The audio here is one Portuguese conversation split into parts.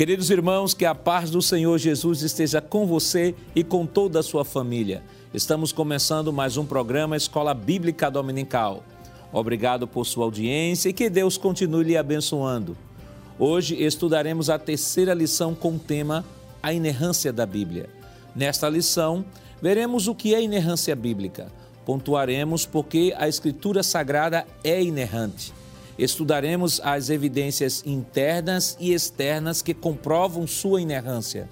Queridos irmãos, que a paz do Senhor Jesus esteja com você e com toda a sua família. Estamos começando mais um programa Escola Bíblica Dominical. Obrigado por sua audiência e que Deus continue lhe abençoando. Hoje estudaremos a terceira lição com o tema A Inerrância da Bíblia. Nesta lição, veremos o que é inerrância bíblica. Pontuaremos porque a Escritura Sagrada é inerrante Estudaremos as evidências internas e externas que comprovam sua inerrância.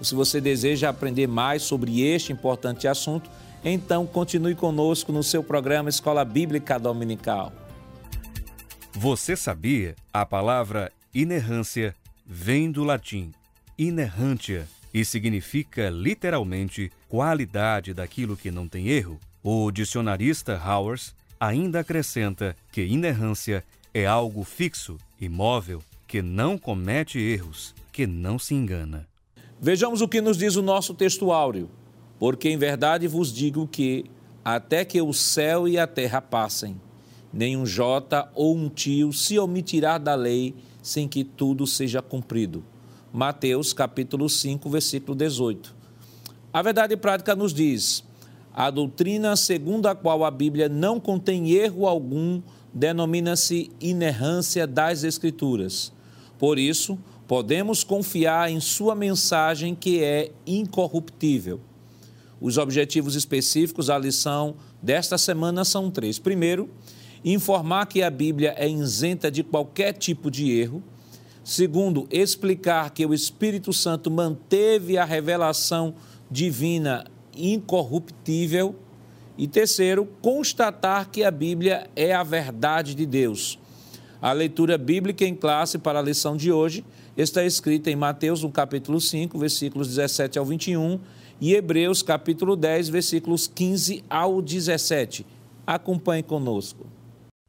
Se você deseja aprender mais sobre este importante assunto, então continue conosco no seu programa Escola Bíblica Dominical. Você sabia? A palavra inerrância vem do latim inerrantia e significa literalmente qualidade daquilo que não tem erro. O dicionarista Howers ainda acrescenta que inerrância é algo fixo, imóvel, que não comete erros, que não se engana. Vejamos o que nos diz o nosso texto áureo. Porque em verdade vos digo que, até que o céu e a terra passem, nenhum jota ou um tio se omitirá da lei sem que tudo seja cumprido. Mateus capítulo 5, versículo 18. A verdade prática nos diz: a doutrina segundo a qual a Bíblia não contém erro algum denomina-se inerrância das Escrituras. Por isso, podemos confiar em sua mensagem que é incorruptível. Os objetivos específicos da lição desta semana são três. Primeiro, informar que a Bíblia é isenta de qualquer tipo de erro. Segundo, explicar que o Espírito Santo manteve a revelação divina incorruptível. E terceiro, constatar que a Bíblia é a verdade de Deus. A leitura bíblica em classe para a lição de hoje está escrita em Mateus, no capítulo 5, versículos 17 ao 21, e Hebreus, capítulo 10, versículos 15 ao 17. Acompanhe conosco.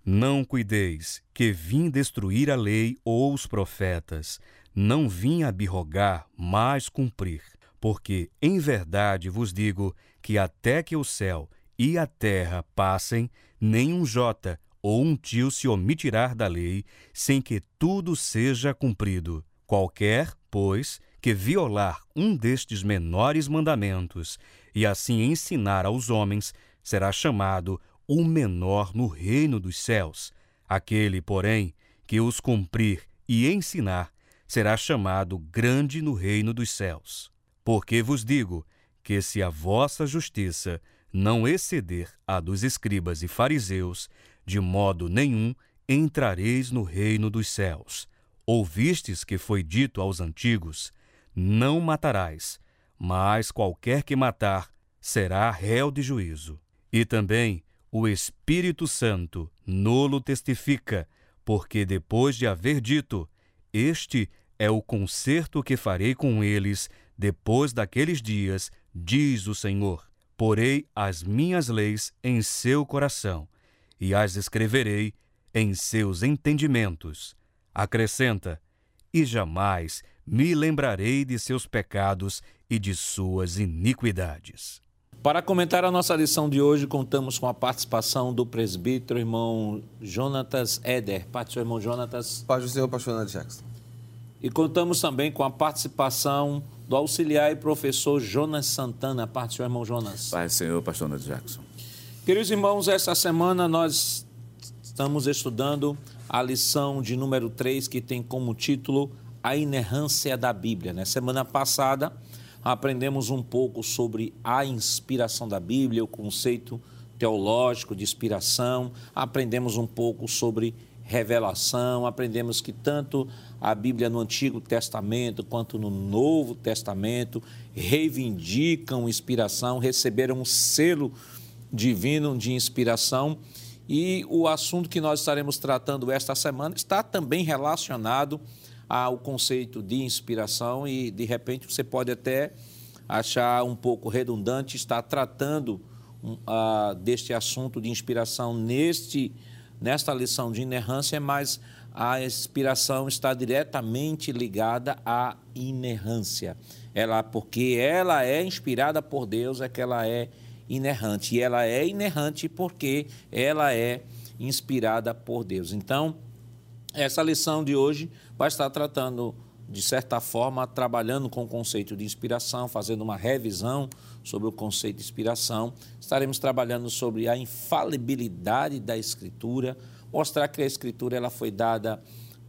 Não cuideis que vim destruir a lei ou os profetas, não vim abirrogar, mas cumprir. Porque em verdade vos digo que até que o céu e a terra passem, nem um jota ou um tio se omitirá da lei, sem que tudo seja cumprido. Qualquer, pois, que violar um destes menores mandamentos e assim ensinar aos homens, será chamado o menor no reino dos céus. Aquele, porém, que os cumprir e ensinar, será chamado grande no reino dos céus. Porque vos digo que se a vossa justiça não exceder a dos escribas e fariseus, de modo nenhum entrareis no reino dos céus. Ouvistes que foi dito aos antigos: Não matarás, mas qualquer que matar será réu de juízo. E também o Espírito Santo nolo testifica, porque depois de haver dito: Este é o concerto que farei com eles depois daqueles dias, diz o Senhor: porei as minhas leis em seu coração e as escreverei em seus entendimentos. Acrescenta: e jamais me lembrarei de seus pecados e de suas iniquidades. Para comentar a nossa lição de hoje, contamos com a participação do presbítero irmão Jonatas Eder. Pai do seu irmão Jonatas. Paz do Senhor, pastor Jackson. E contamos também com a participação do auxiliar e professor Jonas Santana. Parte do seu irmão Jonas. Pai, Senhor, pastor Nando Jackson. Queridos irmãos, esta semana nós estamos estudando a lição de número 3, que tem como título A Inerrância da Bíblia. Na né? semana passada, aprendemos um pouco sobre a inspiração da Bíblia, o conceito teológico de inspiração, aprendemos um pouco sobre revelação, aprendemos que tanto a Bíblia no Antigo Testamento quanto no Novo Testamento reivindicam inspiração, receberam um selo divino de inspiração. E o assunto que nós estaremos tratando esta semana está também relacionado ao conceito de inspiração e de repente você pode até achar um pouco redundante estar tratando uh, deste assunto de inspiração neste nesta lição de inerrância, mas a inspiração está diretamente ligada à inerrância. Ela, porque ela é inspirada por Deus, é que ela é inerrante. E ela é inerrante porque ela é inspirada por Deus. Então, essa lição de hoje vai estar tratando de certa forma, trabalhando com o conceito de inspiração, fazendo uma revisão sobre o conceito de inspiração. Estaremos trabalhando sobre a infalibilidade da Escritura, mostrar que a Escritura ela foi dada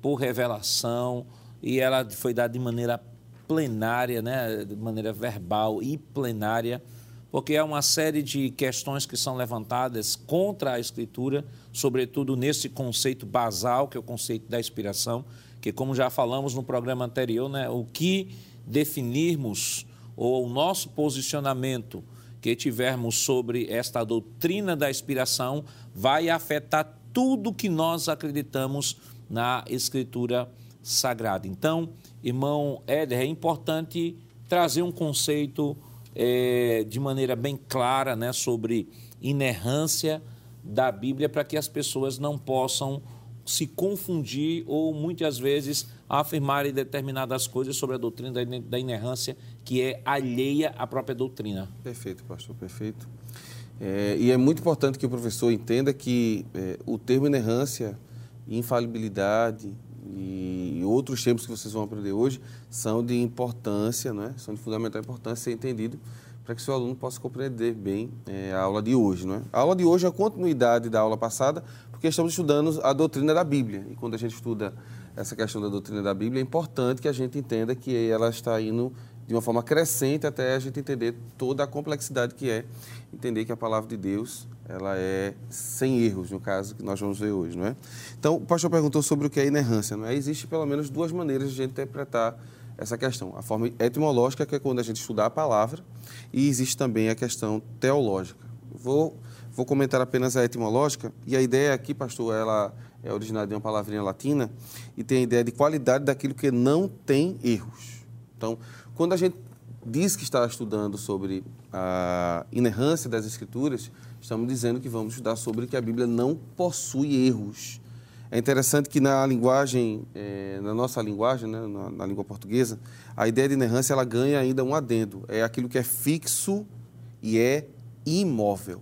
por revelação e ela foi dada de maneira plenária, né, de maneira verbal e plenária, porque há uma série de questões que são levantadas contra a Escritura, sobretudo nesse conceito basal, que é o conceito da inspiração, que, como já falamos no programa anterior, né, o que definirmos ou o nosso posicionamento que tivermos sobre esta doutrina da inspiração vai afetar tudo que nós acreditamos na Escritura Sagrada. Então, irmão Éder, é importante trazer um conceito é, de maneira bem clara né, sobre inerrância da Bíblia para que as pessoas não possam se confundir ou muitas vezes afirmarem determinadas coisas sobre a doutrina da inerrância que é alheia à própria doutrina. Perfeito, pastor, perfeito. É, e é muito importante que o professor entenda que é, o termo inerrância, infalibilidade e outros termos que vocês vão aprender hoje são de importância, né? são de fundamental importância ser entendido para que seu aluno possa compreender bem é, a aula de hoje. Não é? A aula de hoje é a continuidade da aula passada, porque estamos estudando a doutrina da Bíblia. E quando a gente estuda essa questão da doutrina da Bíblia, é importante que a gente entenda que ela está indo de uma forma crescente até a gente entender toda a complexidade que é entender que a palavra de Deus ela é sem erros, no caso que nós vamos ver hoje, não é? Então, o pastor perguntou sobre o que é inerrância, não é? Existe pelo menos duas maneiras de a gente interpretar essa questão. A forma etimológica, que é quando a gente estuda a palavra, e existe também a questão teológica. Vou Vou comentar apenas a etimológica. E a ideia aqui, pastor, ela é originária de uma palavrinha latina e tem a ideia de qualidade daquilo que não tem erros. Então, quando a gente diz que está estudando sobre a inerrância das Escrituras, estamos dizendo que vamos estudar sobre que a Bíblia não possui erros. É interessante que na linguagem, é, na nossa linguagem, né, na, na, língua portuguesa, a ideia de inerrância ela ganha ainda um adendo. É aquilo que é fixo e é imóvel.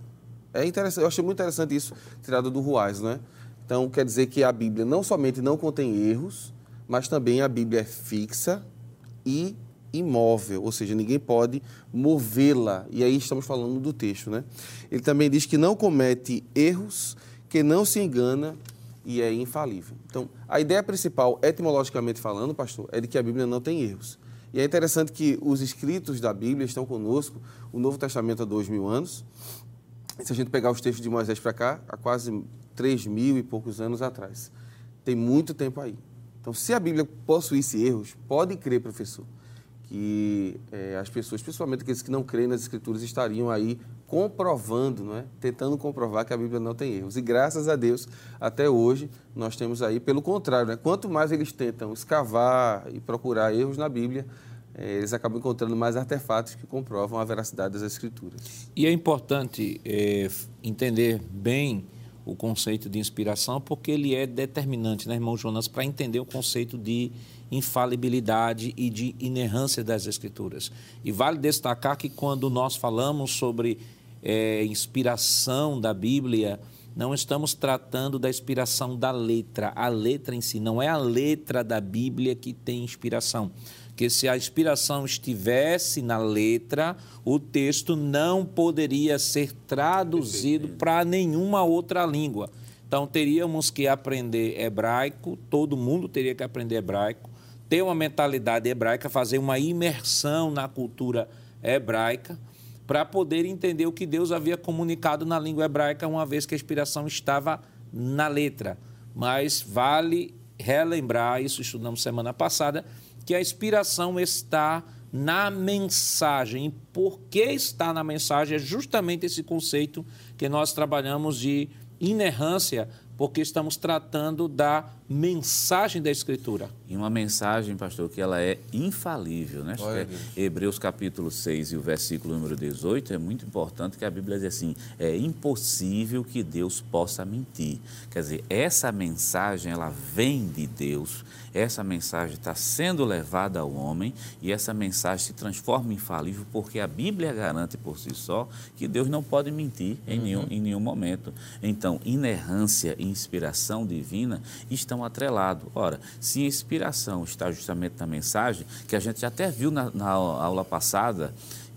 É interessante, eu achei muito interessante isso, tirado do Ruais, né? Então, quer dizer que a Bíblia não somente não contém erros, mas também a Bíblia é fixa e imóvel, ou seja, ninguém pode movê-la. E aí estamos falando do texto, né? Ele também diz que não comete erros, que não se engana e é infalível. Então, a ideia principal, etimologicamente falando, pastor, é de que a Bíblia não tem erros. E é interessante que os escritos da Bíblia estão conosco, o Novo Testamento há dois mil anos, se a gente pegar os textos de Moisés para cá, há quase três mil e poucos anos atrás. Tem muito tempo aí. Então, se a Bíblia possuísse erros, pode crer, professor, que é, as pessoas, principalmente aqueles que não creem nas Escrituras, estariam aí comprovando, não é? tentando comprovar que a Bíblia não tem erros. E graças a Deus, até hoje, nós temos aí, pelo contrário, né? quanto mais eles tentam escavar e procurar erros na Bíblia, eles acabam encontrando mais artefatos que comprovam a veracidade das escrituras. E é importante é, entender bem o conceito de inspiração, porque ele é determinante, né, irmão Jonas, para entender o conceito de infalibilidade e de inerrância das escrituras. E vale destacar que quando nós falamos sobre é, inspiração da Bíblia, não estamos tratando da inspiração da letra. A letra em si não é a letra da Bíblia que tem inspiração que se a inspiração estivesse na letra, o texto não poderia ser traduzido para nenhuma outra língua. Então teríamos que aprender hebraico, todo mundo teria que aprender hebraico, ter uma mentalidade hebraica, fazer uma imersão na cultura hebraica, para poder entender o que Deus havia comunicado na língua hebraica, uma vez que a inspiração estava na letra. Mas vale relembrar, isso estudamos semana passada, que a inspiração está na mensagem. E por que está na mensagem? É justamente esse conceito que nós trabalhamos de inerrância, porque estamos tratando da mensagem da Escritura. E uma mensagem, pastor, que ela é infalível, né? É Hebreus capítulo 6 e o versículo número 18 é muito importante que a Bíblia diz assim, é impossível que Deus possa mentir. Quer dizer, essa mensagem, ela vem de Deus, essa mensagem está sendo levada ao homem e essa mensagem se transforma em infalível porque a Bíblia garante por si só que Deus não pode mentir em, uhum. nenhum, em nenhum momento. Então, inerrância e inspiração divina estão atrelados. Ora, se inspiração inspiração está justamente na mensagem, que a gente até viu na, na aula passada,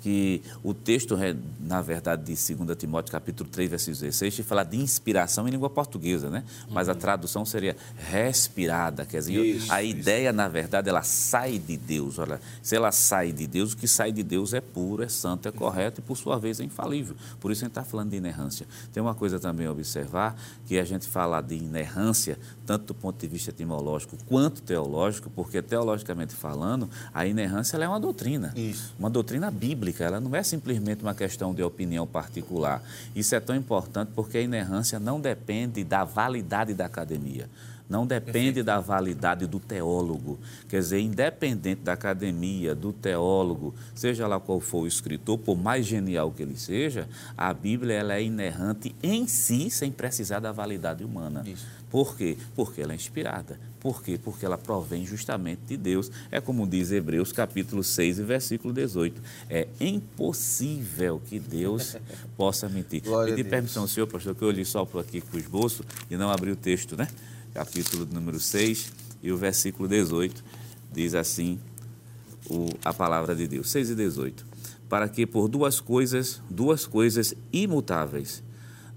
que o texto, na verdade, de 2 Timóteo, capítulo 3, versículo 16, fala de inspiração em língua portuguesa, né? Mas a uhum. tradução seria respirada, quer dizer, isso, a isso. ideia, na verdade, ela sai de Deus. Olha, se ela sai de Deus, o que sai de Deus é puro, é santo, é correto e, por sua vez, é infalível. Por isso a gente está falando de inerrância. Tem uma coisa também a observar, que a gente fala de inerrância, tanto do ponto de vista etimológico quanto teológico, porque, teologicamente falando, a inerrância é uma doutrina. Isso. Uma doutrina bíblica ela não é simplesmente uma questão de opinião particular. Isso é tão importante porque a inerrância não depende da validade da academia não depende da validade do teólogo. Quer dizer, independente da academia, do teólogo, seja lá qual for o escritor, por mais genial que ele seja, a Bíblia ela é inerrante em si, sem precisar da validade humana. Isso. Por quê? Porque ela é inspirada. Por quê? Porque ela provém justamente de Deus. É como diz Hebreus capítulo 6 e versículo 18. É impossível que Deus possa mentir. Glória Pedir permissão ao senhor, pastor, que eu li só por aqui com o esboço e não abri o texto, né? Capítulo número 6 e o versículo 18 diz assim o, a palavra de Deus. 6 e 18. Para que por duas coisas, duas coisas imutáveis,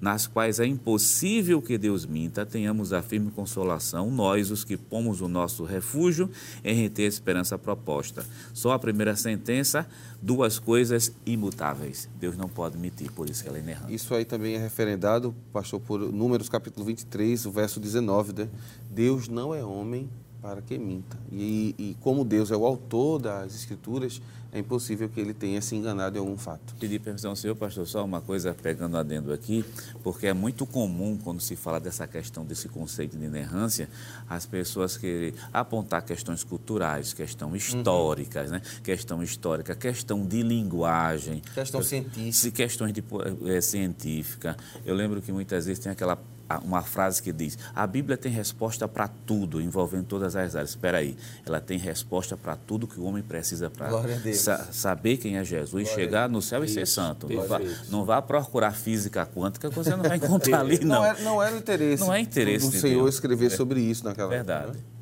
nas quais é impossível que Deus minta, tenhamos a firme consolação, nós, os que pomos o nosso refúgio em reter a esperança proposta. Só a primeira sentença, duas coisas imutáveis. Deus não pode mentir, por isso que ela é inerrante. Isso aí também é referendado, pastor, por Números capítulo 23, o verso 19, né? Deus não é homem para que minta. E, e como Deus é o autor das Escrituras, é impossível que ele tenha se enganado em algum fato. Pedir permissão ao senhor, pastor, só uma coisa pegando adendo aqui, porque é muito comum quando se fala dessa questão, desse conceito de inerrância, as pessoas querem apontar questões culturais, questão históricas, uhum. né? questão histórica, questão de linguagem. Questão científica. Questões de, é, científica. Eu lembro que muitas vezes tem aquela uma frase que diz: a Bíblia tem resposta para tudo, envolvendo todas as áreas. Espera aí, ela tem resposta para tudo que o homem precisa para sa saber quem é Jesus, Glória chegar no céu e ser santo. Não vá, não vá, procurar física quântica, você não vai encontrar ali, não. Não é, não é interesse, não é interesse do, do Senhor Deus. escrever sobre isso naquela Verdade. Época, né?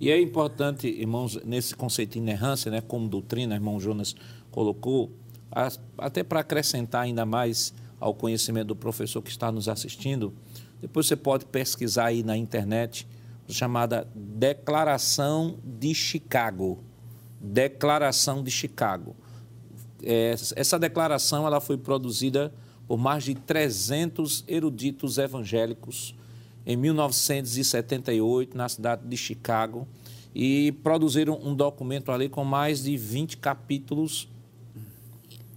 E é importante, irmãos, nesse conceito de inerrância, né, como doutrina, irmão Jonas colocou, até para acrescentar ainda mais ao conhecimento do professor que está nos assistindo, depois você pode pesquisar aí na internet, chamada Declaração de Chicago. Declaração de Chicago. É, essa declaração ela foi produzida por mais de 300 eruditos evangélicos em 1978 na cidade de Chicago e produziram um documento ali com mais de 20 capítulos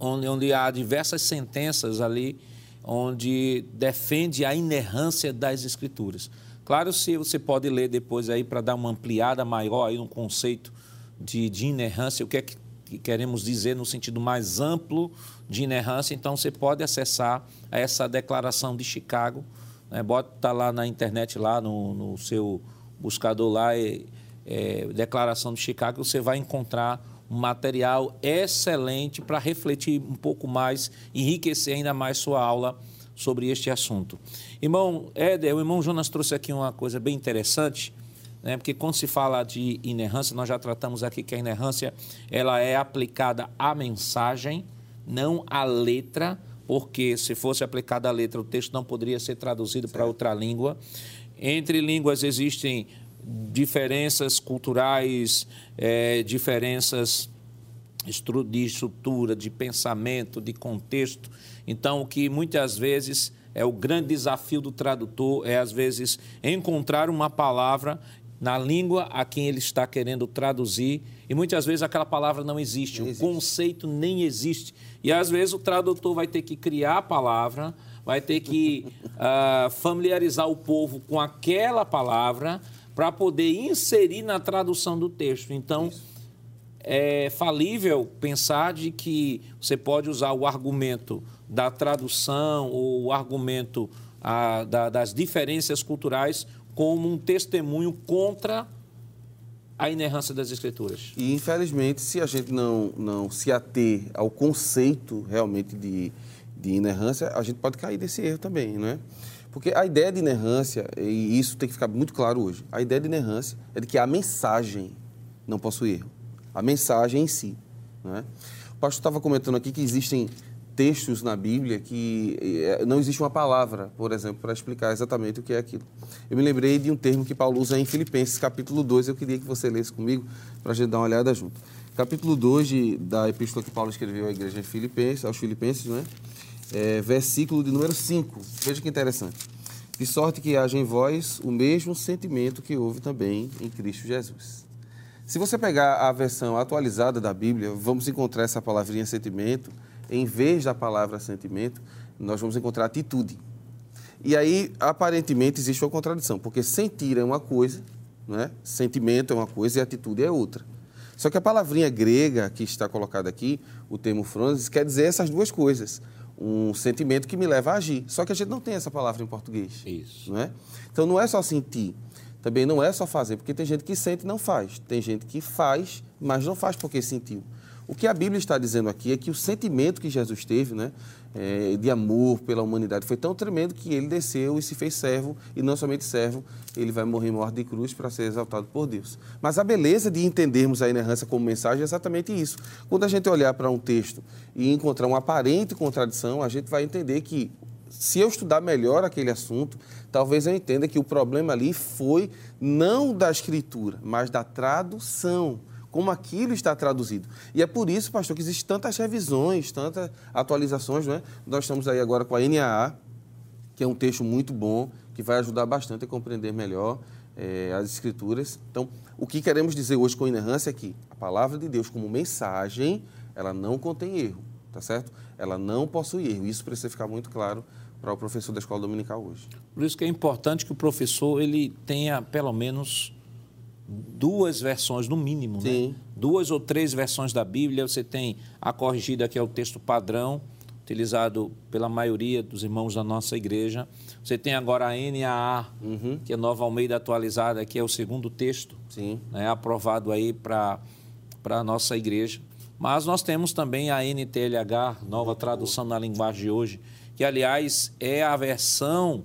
onde, onde há diversas sentenças ali onde defende a inerrância das escrituras. Claro, se você pode ler depois aí para dar uma ampliada maior aí no conceito de, de inerrância, o que é que queremos dizer no sentido mais amplo de inerrância, então você pode acessar essa declaração de Chicago, né? bota lá na internet, lá no, no seu buscador lá, é, é, declaração de Chicago, você vai encontrar um material excelente para refletir um pouco mais, enriquecer ainda mais sua aula sobre este assunto. Irmão Éder, o irmão Jonas trouxe aqui uma coisa bem interessante, né? porque quando se fala de inerrância, nós já tratamos aqui que a inerrância ela é aplicada à mensagem, não à letra, porque se fosse aplicada à letra, o texto não poderia ser traduzido para outra língua. Entre línguas existem diferenças culturais, é, diferenças de estrutura, de pensamento, de contexto. Então, o que muitas vezes é o grande desafio do tradutor é, às vezes, encontrar uma palavra na língua a quem ele está querendo traduzir e muitas vezes aquela palavra não existe, não existe. o conceito nem existe. E às vezes o tradutor vai ter que criar a palavra, vai ter que uh, familiarizar o povo com aquela palavra para poder inserir na tradução do texto. Então, Isso. é falível pensar de que você pode usar o argumento da tradução ou o argumento a, da, das diferenças culturais como um testemunho contra a inerrância das escrituras. E, infelizmente, se a gente não, não se ater ao conceito realmente de, de inerrância, a gente pode cair desse erro também, não é? Porque a ideia de inerrância, e isso tem que ficar muito claro hoje, a ideia de inerrância é de que a mensagem não possui erro. A mensagem em si. Né? O pastor estava comentando aqui que existem textos na Bíblia que eh, não existe uma palavra, por exemplo, para explicar exatamente o que é aquilo. Eu me lembrei de um termo que Paulo usa em Filipenses, capítulo 2, eu queria que você lesse comigo para a gente dar uma olhada junto. Capítulo 2 de, da epístola que Paulo escreveu à igreja de Filipenses, aos Filipenses, né? É, versículo de número 5. Veja que interessante. De sorte que haja em vós o mesmo sentimento que houve também em Cristo Jesus. Se você pegar a versão atualizada da Bíblia, vamos encontrar essa palavrinha sentimento em vez da palavra sentimento, nós vamos encontrar atitude. E aí, aparentemente, existe uma contradição, porque sentir é uma coisa, né? sentimento é uma coisa e atitude é outra. Só que a palavrinha grega que está colocada aqui, o termo frones, quer dizer essas duas coisas. Um sentimento que me leva a agir. Só que a gente não tem essa palavra em português. Isso. Não é? Então não é só sentir, também não é só fazer, porque tem gente que sente e não faz. Tem gente que faz, mas não faz porque sentiu. O que a Bíblia está dizendo aqui é que o sentimento que Jesus teve, né, é, de amor pela humanidade, foi tão tremendo que ele desceu e se fez servo, e não somente servo, ele vai morrer morte de cruz para ser exaltado por Deus. Mas a beleza de entendermos a inerrância como mensagem é exatamente isso. Quando a gente olhar para um texto e encontrar uma aparente contradição, a gente vai entender que se eu estudar melhor aquele assunto, talvez eu entenda que o problema ali foi não da escritura, mas da tradução como aquilo está traduzido. E é por isso, pastor, que existem tantas revisões, tantas atualizações. Não é? Nós estamos aí agora com a NAA, que é um texto muito bom, que vai ajudar bastante a compreender melhor é, as escrituras. Então, o que queremos dizer hoje com inerrância é que a palavra de Deus como mensagem, ela não contém erro, tá certo? Ela não possui erro. Isso precisa ficar muito claro para o professor da escola dominical hoje. Por isso que é importante que o professor ele tenha pelo menos duas versões, no mínimo, né? duas ou três versões da Bíblia. Você tem a corrigida, que é o texto padrão, utilizado pela maioria dos irmãos da nossa igreja. Você tem agora a NAA, uhum. que é Nova Almeida atualizada, que é o segundo texto, né? aprovado aí para a nossa igreja. Mas nós temos também a NTLH, nova tradução na linguagem de hoje, que, aliás, é a versão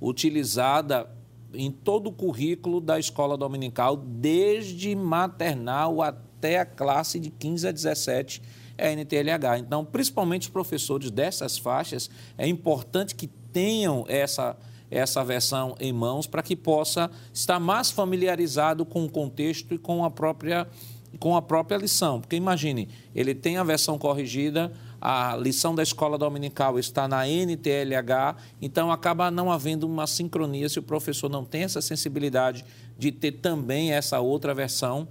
utilizada em todo o currículo da escola dominical, desde maternal até a classe de 15 a 17 é NTLH. Então, principalmente os professores dessas faixas, é importante que tenham essa, essa versão em mãos para que possa estar mais familiarizado com o contexto e com a própria, com a própria lição. Porque imagine, ele tem a versão corrigida, a lição da escola dominical está na NTLH, então acaba não havendo uma sincronia se o professor não tem essa sensibilidade de ter também essa outra versão,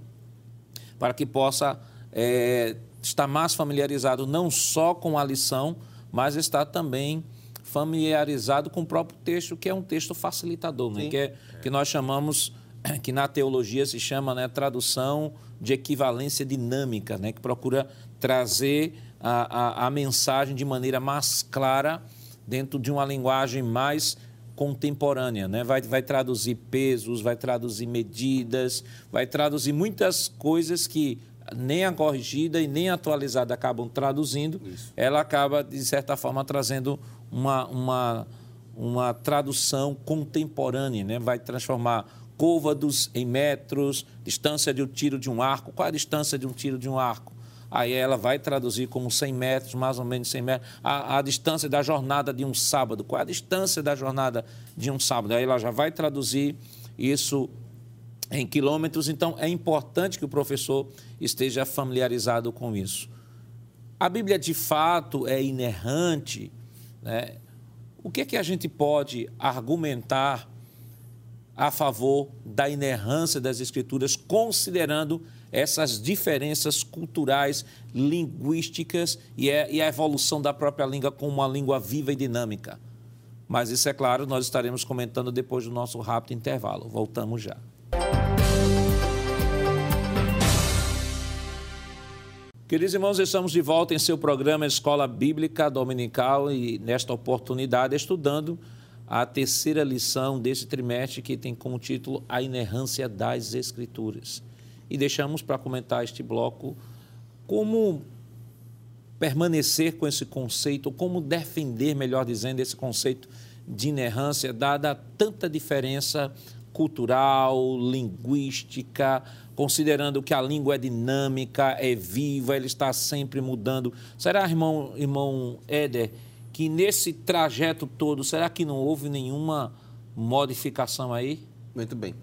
para que possa é, estar mais familiarizado não só com a lição, mas estar também familiarizado com o próprio texto, que é um texto facilitador, né? que, é, que nós chamamos, que na teologia se chama né, tradução de equivalência dinâmica, né? que procura trazer a, a, a mensagem de maneira mais clara dentro de uma linguagem mais contemporânea, né? vai, vai traduzir pesos, vai traduzir medidas, vai traduzir muitas coisas que nem a corrigida e nem a atualizada acabam traduzindo, Isso. ela acaba, de certa forma, trazendo uma, uma, uma tradução contemporânea, né? vai transformar côvados em metros, distância de um tiro de um arco. Qual é a distância de um tiro de um arco? Aí ela vai traduzir como 100 metros, mais ou menos 100 metros, a, a, distância da jornada de um sábado. Qual é a distância da jornada de um sábado? Aí ela já vai traduzir isso em quilômetros, então é importante que o professor esteja familiarizado com isso. A Bíblia de fato é inerrante. Né? O que é que a gente pode argumentar a favor da inerrância das Escrituras, considerando essas diferenças culturais, linguísticas e, é, e a evolução da própria língua como uma língua viva e dinâmica. Mas isso é claro, nós estaremos comentando depois do nosso rápido intervalo. Voltamos já. Queridos irmãos, estamos de volta em seu programa Escola Bíblica Dominical e nesta oportunidade estudando a terceira lição desse trimestre que tem como título A Inerrância das Escrituras e deixamos para comentar este bloco como permanecer com esse conceito, como defender, melhor dizendo, esse conceito de inerrância, dada tanta diferença cultural, linguística, considerando que a língua é dinâmica, é viva, ele está sempre mudando. Será, irmão, irmão Éder, que nesse trajeto todo, será que não houve nenhuma modificação aí? Muito bem.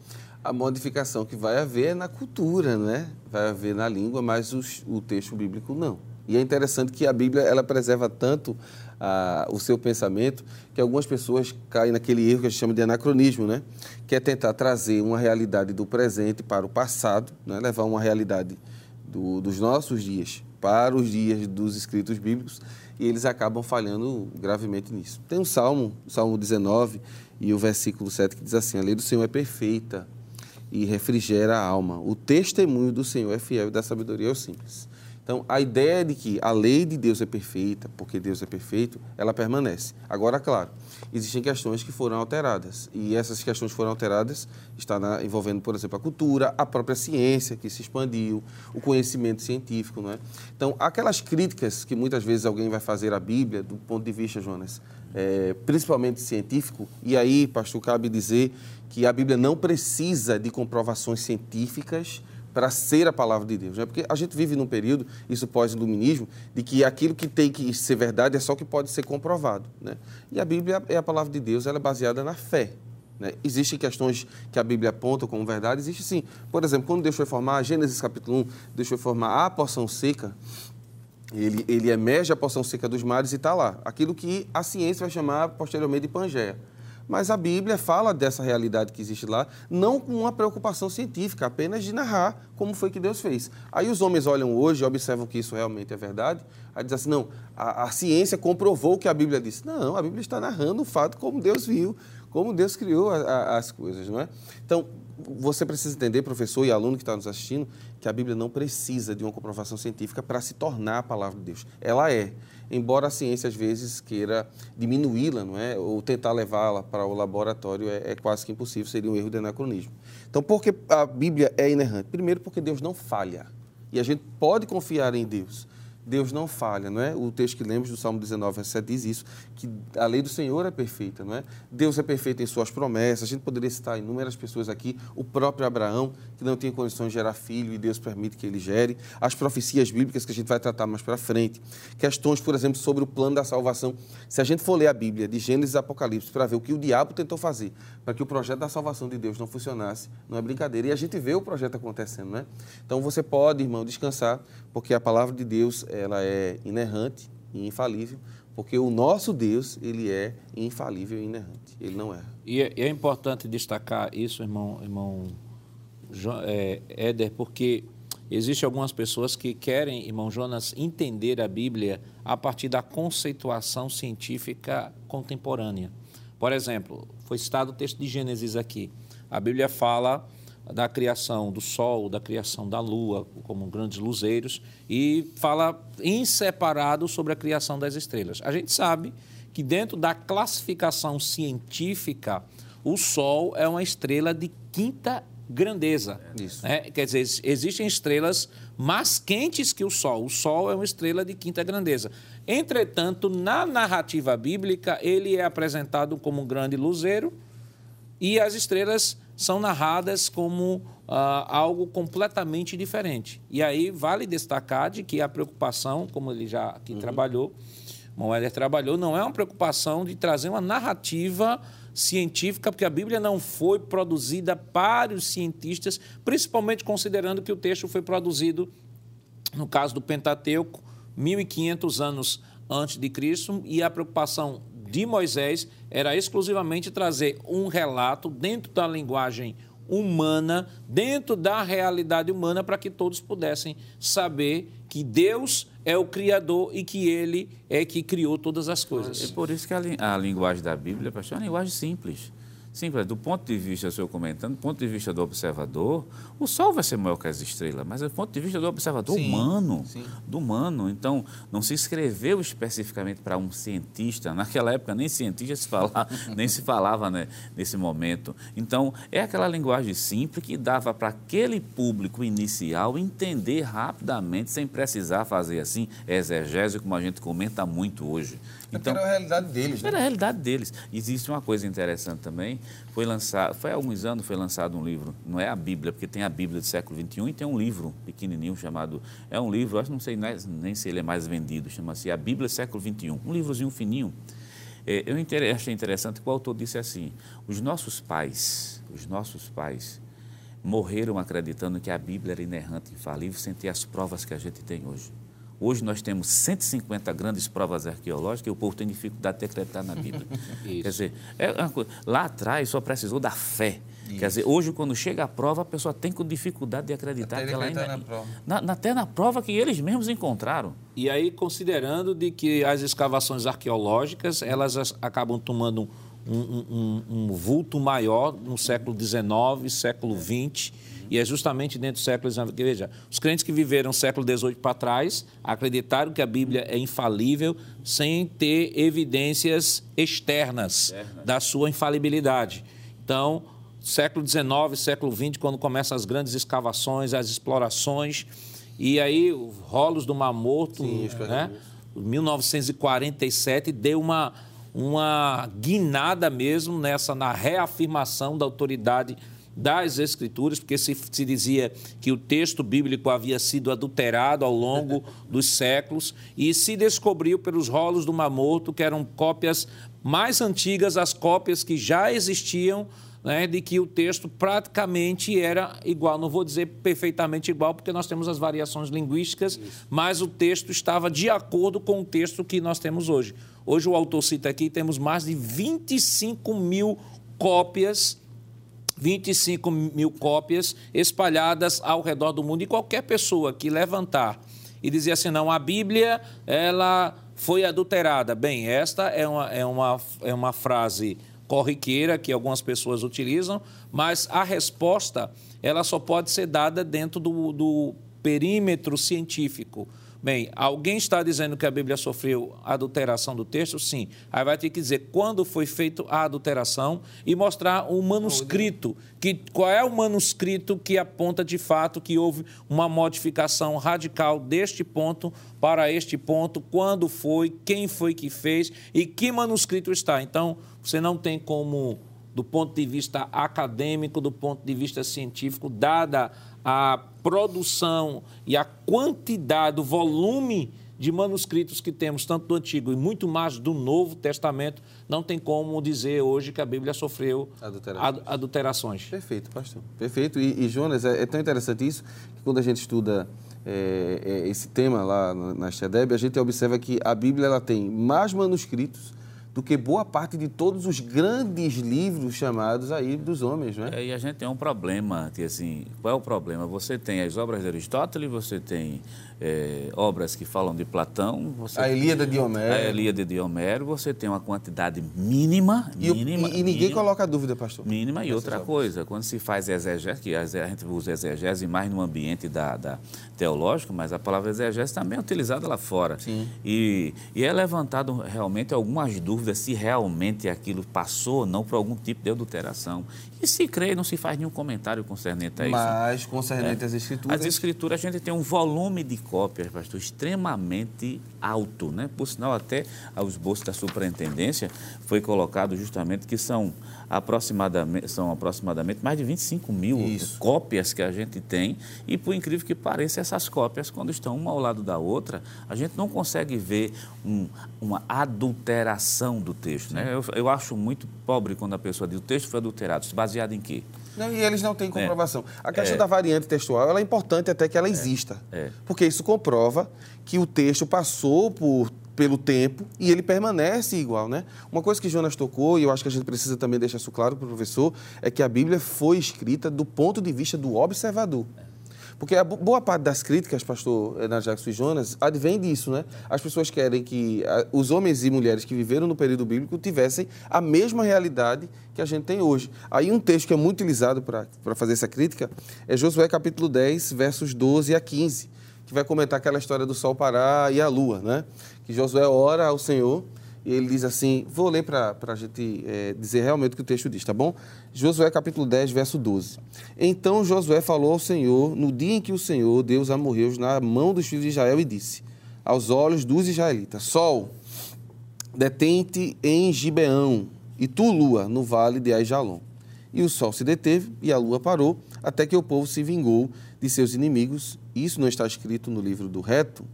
A modificação que vai haver é na cultura, né? Vai haver na língua, mas os, o texto bíblico não. E é interessante que a Bíblia ela preserva tanto ah, o seu pensamento que algumas pessoas caem naquele erro que a gente chama de anacronismo, né? Que é tentar trazer uma realidade do presente para o passado, né? levar uma realidade do, dos nossos dias para os dias dos escritos bíblicos e eles acabam falhando gravemente nisso. Tem um salmo, o Salmo 19 e o versículo 7 que diz assim: A lei do Senhor é perfeita e refrigera a alma. O testemunho do Senhor é fiel e dá sabedoria aos simples. Então, a ideia de que a lei de Deus é perfeita, porque Deus é perfeito, ela permanece. Agora, claro, existem questões que foram alteradas. E essas questões que foram alteradas está na, envolvendo, por exemplo, a cultura, a própria ciência que se expandiu, o conhecimento científico, não é? Então, aquelas críticas que muitas vezes alguém vai fazer à Bíblia, do ponto de vista, Jonas, é, principalmente científico, e aí, pastor, cabe dizer que a Bíblia não precisa de comprovações científicas para ser a palavra de Deus. Né? Porque a gente vive num período, isso pós-iluminismo, de que aquilo que tem que ser verdade é só que pode ser comprovado. Né? E a Bíblia é a palavra de Deus, ela é baseada na fé. Né? Existem questões que a Bíblia aponta como verdade, existe sim. Por exemplo, quando Deus foi formar, Gênesis capítulo 1, Deus foi formar a porção seca, ele, ele emerge a porção seca dos mares e está lá. Aquilo que a ciência vai chamar posteriormente de Pangeia. Mas a Bíblia fala dessa realidade que existe lá, não com uma preocupação científica, apenas de narrar como foi que Deus fez. Aí os homens olham hoje e observam que isso realmente é verdade, aí dizem assim, não, a, a ciência comprovou que a Bíblia disse. Não, a Bíblia está narrando o fato como Deus viu, como Deus criou a, a, as coisas, não é? Então, você precisa entender, professor e aluno que está nos assistindo, que a Bíblia não precisa de uma comprovação científica para se tornar a palavra de Deus. Ela é embora a ciência às vezes queira diminuí-la, não é? Ou tentar levá-la para o laboratório é, é, quase que impossível, seria um erro de anacronismo. Então, por que a Bíblia é inerrante? Primeiro, porque Deus não falha. E a gente pode confiar em Deus. Deus não falha, não é? O texto que lemos do Salmo 19, verso 7 diz isso, que a lei do Senhor é perfeita, não é? Deus é perfeito em suas promessas. A gente poderia citar inúmeras pessoas aqui, o próprio Abraão, que não tinha condições de gerar filho e Deus permite que ele gere, as profecias bíblicas que a gente vai tratar mais para frente, questões, por exemplo, sobre o plano da salvação. Se a gente for ler a Bíblia de Gênesis e Apocalipse para ver o que o diabo tentou fazer para que o projeto da salvação de Deus não funcionasse, não é brincadeira. E a gente vê o projeto acontecendo, né? Então você pode, irmão, descansar, porque a palavra de Deus, ela é inerrante e infalível, porque o nosso Deus, ele é infalível e inerrante, ele não erra. E é, é importante destacar isso, irmão, irmão é, Éder, porque Existem algumas pessoas que querem, irmão Jonas, entender a Bíblia a partir da conceituação científica contemporânea. Por exemplo, foi citado o texto de Gênesis aqui. A Bíblia fala da criação do Sol, da criação da Lua, como grandes luzeiros, e fala em separado sobre a criação das estrelas. A gente sabe que dentro da classificação científica, o Sol é uma estrela de quinta grandeza. Isso. Né? Quer dizer, existem estrelas mais quentes que o Sol. O Sol é uma estrela de quinta grandeza. Entretanto, na narrativa bíblica, ele é apresentado como um grande luzeiro e as estrelas são narradas como ah, algo completamente diferente. E aí vale destacar de que a preocupação, como ele já aqui uhum. trabalhou, Moeller trabalhou, não é uma preocupação de trazer uma narrativa científica, porque a Bíblia não foi produzida para os cientistas, principalmente considerando que o texto foi produzido, no caso do Pentateuco, 1500 anos antes de Cristo, e a preocupação de Moisés era exclusivamente trazer um relato dentro da linguagem humana, dentro da realidade humana, para que todos pudessem saber que Deus é o Criador e que Ele é que criou todas as coisas. É por isso que a, a linguagem da Bíblia, pastor, é uma linguagem simples. Sim, do ponto de vista, o senhor comentando, do ponto de vista do observador, o Sol vai ser maior que as estrelas, mas do ponto de vista do observador sim, humano, sim. do humano. Então, não se escreveu especificamente para um cientista. Naquela época, nem cientista se falava, nem se falava né, nesse momento. Então, é aquela linguagem simples que dava para aquele público inicial entender rapidamente, sem precisar fazer assim, exegese, como a gente comenta muito hoje. Então, era a realidade deles, né? Era a realidade deles. Existe uma coisa interessante também, foi lançado, foi há alguns anos foi lançado um livro, não é a Bíblia, porque tem a Bíblia do século XXI e tem um livro pequenininho chamado, é um livro, acho não sei nem se ele é mais vendido, chama-se A Bíblia do século XXI, um livrozinho fininho. É, eu achei interessante que o autor disse assim, os nossos pais, os nossos pais morreram acreditando que a Bíblia era inerrante, infalível, sem ter as provas que a gente tem hoje. Hoje nós temos 150 grandes provas arqueológicas e o povo tem dificuldade de acreditar na Bíblia. Quer dizer, é lá atrás só precisou da fé. Isso. Quer dizer, hoje, quando chega a prova, a pessoa tem com dificuldade de acreditar até que ela ainda. Na prova. Na, até na prova que eles mesmos encontraram. E aí, considerando de que as escavações arqueológicas elas acabam tomando um, um, um vulto maior no século XIX, século XX e é justamente dentro do século XIX. Veja, os crentes que viveram século XVIII para trás acreditaram que a Bíblia é infalível sem ter evidências externas da sua infalibilidade. Então, século XIX, século XX, quando começam as grandes escavações, as explorações, e aí rolos do Mar Morto, Sim, né? 1947 deu uma uma guinada mesmo nessa na reafirmação da autoridade das Escrituras, porque se, se dizia que o texto bíblico havia sido adulterado ao longo dos séculos, e se descobriu pelos rolos do Mar Morto que eram cópias mais antigas, as cópias que já existiam, né, de que o texto praticamente era igual. Não vou dizer perfeitamente igual, porque nós temos as variações linguísticas, Isso. mas o texto estava de acordo com o texto que nós temos hoje. Hoje o autor cita aqui, temos mais de 25 mil cópias 25 mil cópias espalhadas ao redor do mundo. E qualquer pessoa que levantar e dizer assim, não, a Bíblia, ela foi adulterada. Bem, esta é uma, é uma, é uma frase corriqueira que algumas pessoas utilizam, mas a resposta, ela só pode ser dada dentro do, do perímetro científico. Bem, alguém está dizendo que a Bíblia sofreu adulteração do texto? Sim. Aí vai ter que dizer quando foi feita a adulteração e mostrar o manuscrito. Que, qual é o manuscrito que aponta de fato que houve uma modificação radical deste ponto para este ponto, quando foi, quem foi que fez e que manuscrito está. Então, você não tem como, do ponto de vista acadêmico, do ponto de vista científico, dada a produção e a quantidade, o volume de manuscritos que temos, tanto do Antigo e muito mais do Novo Testamento, não tem como dizer hoje que a Bíblia sofreu adulterações. adulterações. Perfeito, pastor. Perfeito. E, e Jonas, é, é, tão interessante isso que quando a gente estuda é, é, esse tema lá na, na a gente observa que a Bíblia ela tem mais manuscritos do que boa parte de todos os grandes livros chamados aí dos homens, não é? e a gente tem um problema, que assim, qual é o problema? Você tem as obras de Aristóteles, você tem é, obras que falam de Platão. a Ilíada de Homero. A Ilíada de Homero, você tem uma quantidade mínima. E, mínima, e, e ninguém mínima, coloca dúvida, pastor. Mínima. E outra obras. coisa, quando se faz exegese, que a gente usa exegese mais no ambiente da, da teológico, mas a palavra exegese também é utilizada lá fora. Sim. E, e é levantado realmente algumas dúvidas se realmente aquilo passou ou não por algum tipo de adulteração. E se crê, não se faz nenhum comentário concernente a isso. Mas concernente é. às escrituras. As escrituras, a gente tem um volume de cópias, pastor, extremamente alto, né? Por sinal, até aos bolsos da superintendência foi colocado justamente que são aproximadamente, são aproximadamente mais de 25 mil Isso. cópias que a gente tem e, por incrível que pareça, essas cópias, quando estão uma ao lado da outra, a gente não consegue ver um, uma adulteração do texto. Né? Eu, eu acho muito pobre quando a pessoa diz o texto foi adulterado. Baseado em quê? Não, e eles não têm é. comprovação. É. A questão é. da variante textual é importante até que ela é. exista. É. Porque isso comprova que o texto passou por pelo tempo e ele permanece igual, né? Uma coisa que Jonas tocou, e eu acho que a gente precisa também deixar isso claro para o professor, é que a Bíblia foi escrita do ponto de vista do observador. Porque a boa parte das críticas, pastor Jackson e Jonas, advém disso, né? As pessoas querem que os homens e mulheres que viveram no período bíblico tivessem a mesma realidade que a gente tem hoje. Aí um texto que é muito utilizado para fazer essa crítica é Josué capítulo 10, versos 12 a 15, que vai comentar aquela história do sol parar e a lua, né? Que Josué ora ao Senhor e ele diz assim, vou ler para a gente é, dizer realmente o que o texto diz, tá bom? Josué capítulo 10, verso 12. Então Josué falou ao Senhor no dia em que o Senhor, Deus, morreu na mão dos filhos de Israel e disse aos olhos dos israelitas, Sol, detente em Gibeão, e tu, lua, no vale de Aijalon. E o sol se deteve e a lua parou, até que o povo se vingou de seus inimigos. Isso não está escrito no livro do reto,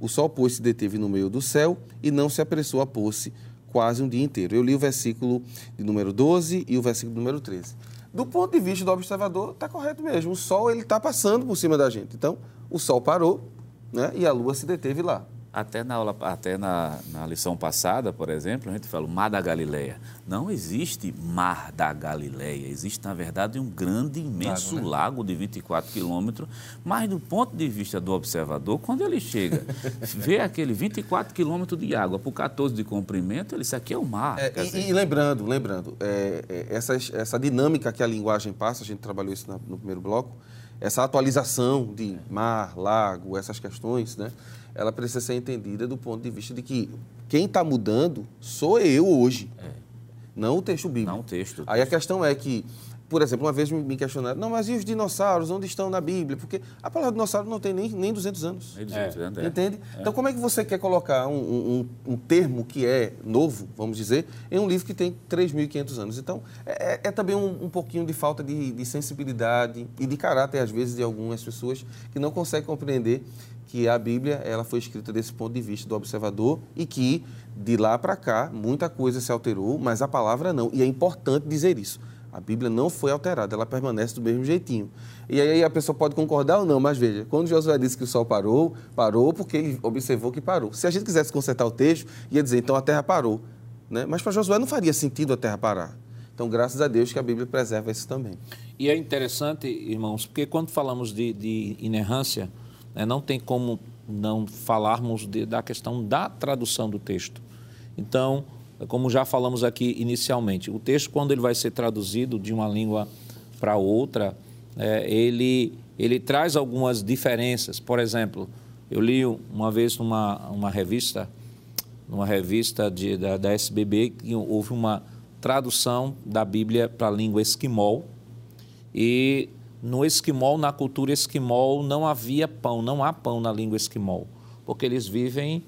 o sol, pois, se deteve no meio do céu e não se apressou a pôr-se quase um dia inteiro. Eu li o versículo de número 12 e o versículo número 13. Do ponto de vista do observador, está correto mesmo. O sol ele está passando por cima da gente. Então, o sol parou né, e a lua se deteve lá. Até na, aula, até na, na lição passada, por exemplo, a gente fala o Mar da Galileia. Não existe Mar da Galileia. Existe, na verdade, um grande, imenso lago, né? lago de 24 quilômetros. Mas, do ponto de vista do observador, quando ele chega, vê aquele 24 quilômetros de água por 14 de comprimento, ele diz, aqui é o mar. É, e, e, lembrando, lembrando, é, é, essa, essa dinâmica que a linguagem passa, a gente trabalhou isso na, no primeiro bloco, essa atualização de mar, lago, essas questões, né? Ela precisa ser entendida do ponto de vista de que quem está mudando sou eu hoje, é. não o texto bíblico. Não o texto. Aí a questão é que, por exemplo, uma vez me questionaram, não, mas e os dinossauros, onde estão na Bíblia? Porque a palavra dinossauro não tem nem, nem 200 anos. Nem 200 é. anos, é. Entende? É. Então, como é que você quer colocar um, um, um, termo que é novo, vamos dizer, em um livro que tem 3.500 anos? Então, é, é, é também um, um, pouquinho de falta de, de sensibilidade e de caráter, às vezes, de algumas pessoas que não conseguem compreender que a Bíblia ela foi escrita desse ponto de vista do observador e que de lá para cá muita coisa se alterou, mas a palavra não. E é importante dizer isso. A Bíblia não foi alterada, ela permanece do mesmo jeitinho. E aí a pessoa pode concordar ou não, mas veja, quando Josué disse que o sol parou, parou porque ele observou que parou. Se a gente quisesse consertar o texto, ia dizer então a terra parou. Né? Mas para Josué não faria sentido a terra parar. Então, graças a Deus que a Bíblia preserva isso também. E é interessante, irmãos, porque quando falamos de, de inerrância, né? Não tem como não falarmos de, da questão da tradução do texto. Então, como já falamos aqui inicialmente, o texto, quando ele vai ser traduzido de uma língua para outra, é, ele, ele traz algumas diferenças. Por exemplo, eu li uma vez numa uma revista, numa revista de, da, da SBB, que houve uma tradução da Bíblia para a língua esquimol e no esquimol, na cultura esquimol, não havia pão, não há pão na língua esquimol, porque eles vivem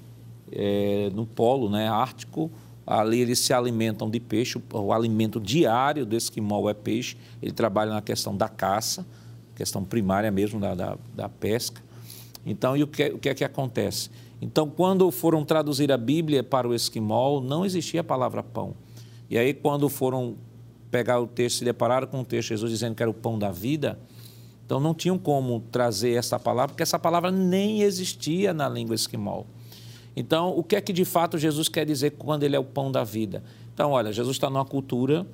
é, no polo né, ártico, ali eles se alimentam de peixe, o, alimento diário do esquimol é peixe, ele trabalha na questão da caça, questão primária mesmo da, da, da pesca. Então, e o que, o que é que acontece? Então, quando foram traduzir a Bíblia para o esquimol, não existia a palavra pão. E aí, quando foram pegar o texto, se depararam com o texto Jesus dizendo que era o pão da vida, então não tinham como trazer essa palavra, porque essa palavra nem existia na língua esquimol. Então, o que é que de fato Jesus quer dizer quando ele é o pão da vida? Então, olha, Jesus está numa cultura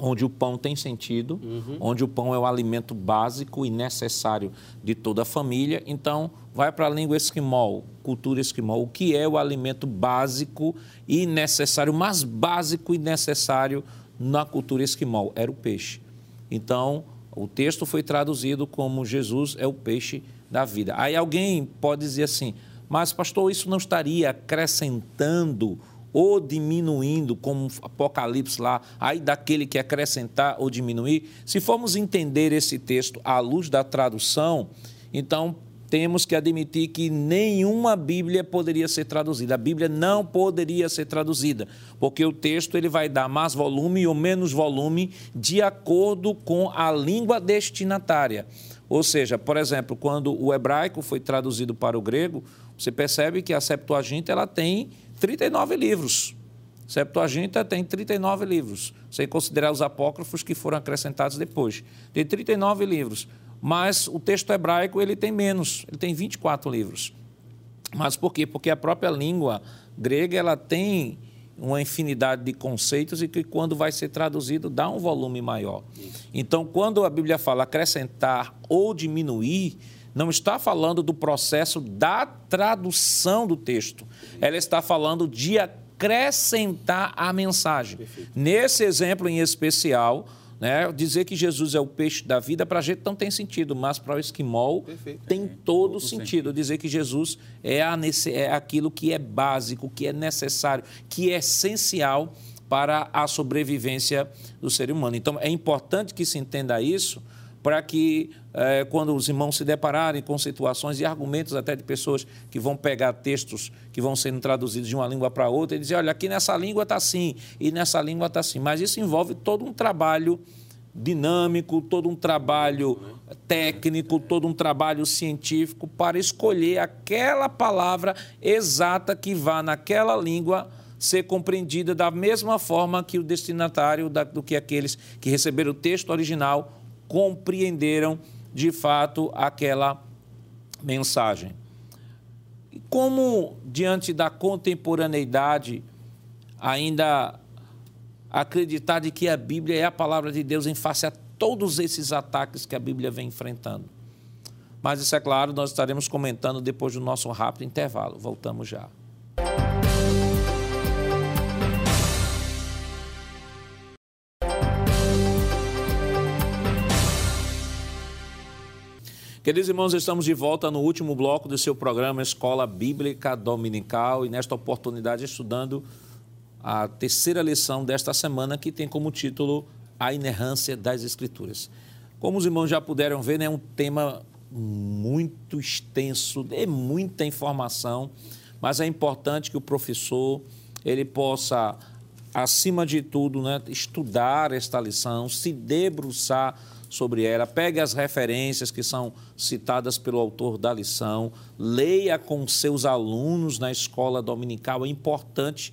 onde o pão tem sentido, uhum. onde o pão é o alimento básico e necessário de toda a família. Então, vai para a língua esquimol, cultura esquimol, o que é o alimento básico e necessário, mais básico e necessário na cultura esquimol, era o peixe. Então, o texto foi traduzido como Jesus é o peixe da vida. Aí alguém pode dizer assim, mas pastor, isso não estaria acrescentando ou diminuindo, como Apocalipse lá, aí daquele que acrescentar ou diminuir? Se formos entender esse texto à luz da tradução, então temos que admitir que nenhuma Bíblia poderia ser traduzida. A Bíblia não poderia ser traduzida, porque o texto ele vai dar mais volume ou menos volume de acordo com a língua destinatária. Ou seja, por exemplo, quando o hebraico foi traduzido para o grego, você percebe que a Septuaginta ela tem 39 livros. Septuaginta tem 39 livros, sem considerar os apócrifos que foram acrescentados depois. Tem 39 livros mas o texto hebraico ele tem menos, ele tem 24 livros. Mas por quê? Porque a própria língua grega ela tem uma infinidade de conceitos e que, quando vai ser traduzido, dá um volume maior. Então, quando a Bíblia fala acrescentar ou diminuir, não está falando do processo da tradução do texto. Ela está falando de acrescentar a mensagem. Perfeito. Nesse exemplo em especial, né, dizer que Jesus é o peixe da vida, para a gente não tem sentido, mas para o esquimol Perfeito. tem todo, todo sentido. sentido. Dizer que Jesus é, a, é aquilo que é básico, que é necessário, que é essencial para a sobrevivência do ser humano. Então, é importante que se entenda isso para que, é, quando os irmãos se depararem com situações e argumentos até de pessoas que vão pegar textos que vão sendo traduzidos de uma língua para outra e dizer, olha, aqui nessa língua está assim e nessa língua está assim. Mas isso envolve todo um trabalho dinâmico, todo um trabalho técnico, todo um trabalho científico para escolher aquela palavra exata que vá naquela língua ser compreendida da mesma forma que o destinatário, do que aqueles que receberam o texto original compreenderam de fato aquela mensagem. Como, diante da contemporaneidade, ainda acreditar de que a Bíblia é a palavra de Deus em face a todos esses ataques que a Bíblia vem enfrentando? Mas isso é claro, nós estaremos comentando depois do nosso rápido intervalo. Voltamos já. Queridos irmãos, estamos de volta no último bloco do seu programa Escola Bíblica Dominical e nesta oportunidade estudando a terceira lição desta semana que tem como título A Inerrância das Escrituras. Como os irmãos já puderam ver, né, é um tema muito extenso, é muita informação, mas é importante que o professor ele possa, acima de tudo, né, estudar esta lição, se debruçar sobre ela, pegue as referências que são citadas pelo autor da lição, leia com seus alunos na escola dominical. É importante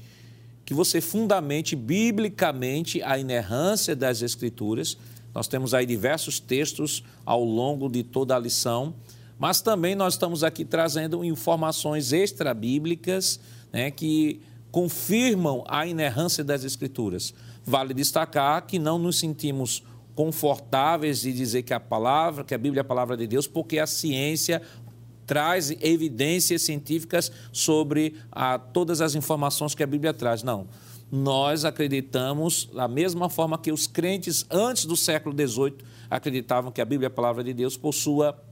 que você fundamente biblicamente a inerrância das Escrituras. Nós temos aí diversos textos ao longo de toda a lição, mas também nós estamos aqui trazendo informações extra-bíblicas né, que confirmam a inerrância das Escrituras. Vale destacar que não nos sentimos confortáveis de dizer que a palavra, que a Bíblia é a palavra de Deus, porque a ciência traz evidências científicas sobre a, todas as informações que a Bíblia traz. Não. Nós acreditamos da mesma forma que os crentes antes do século XVIII acreditavam que a Bíblia é a palavra de Deus, possua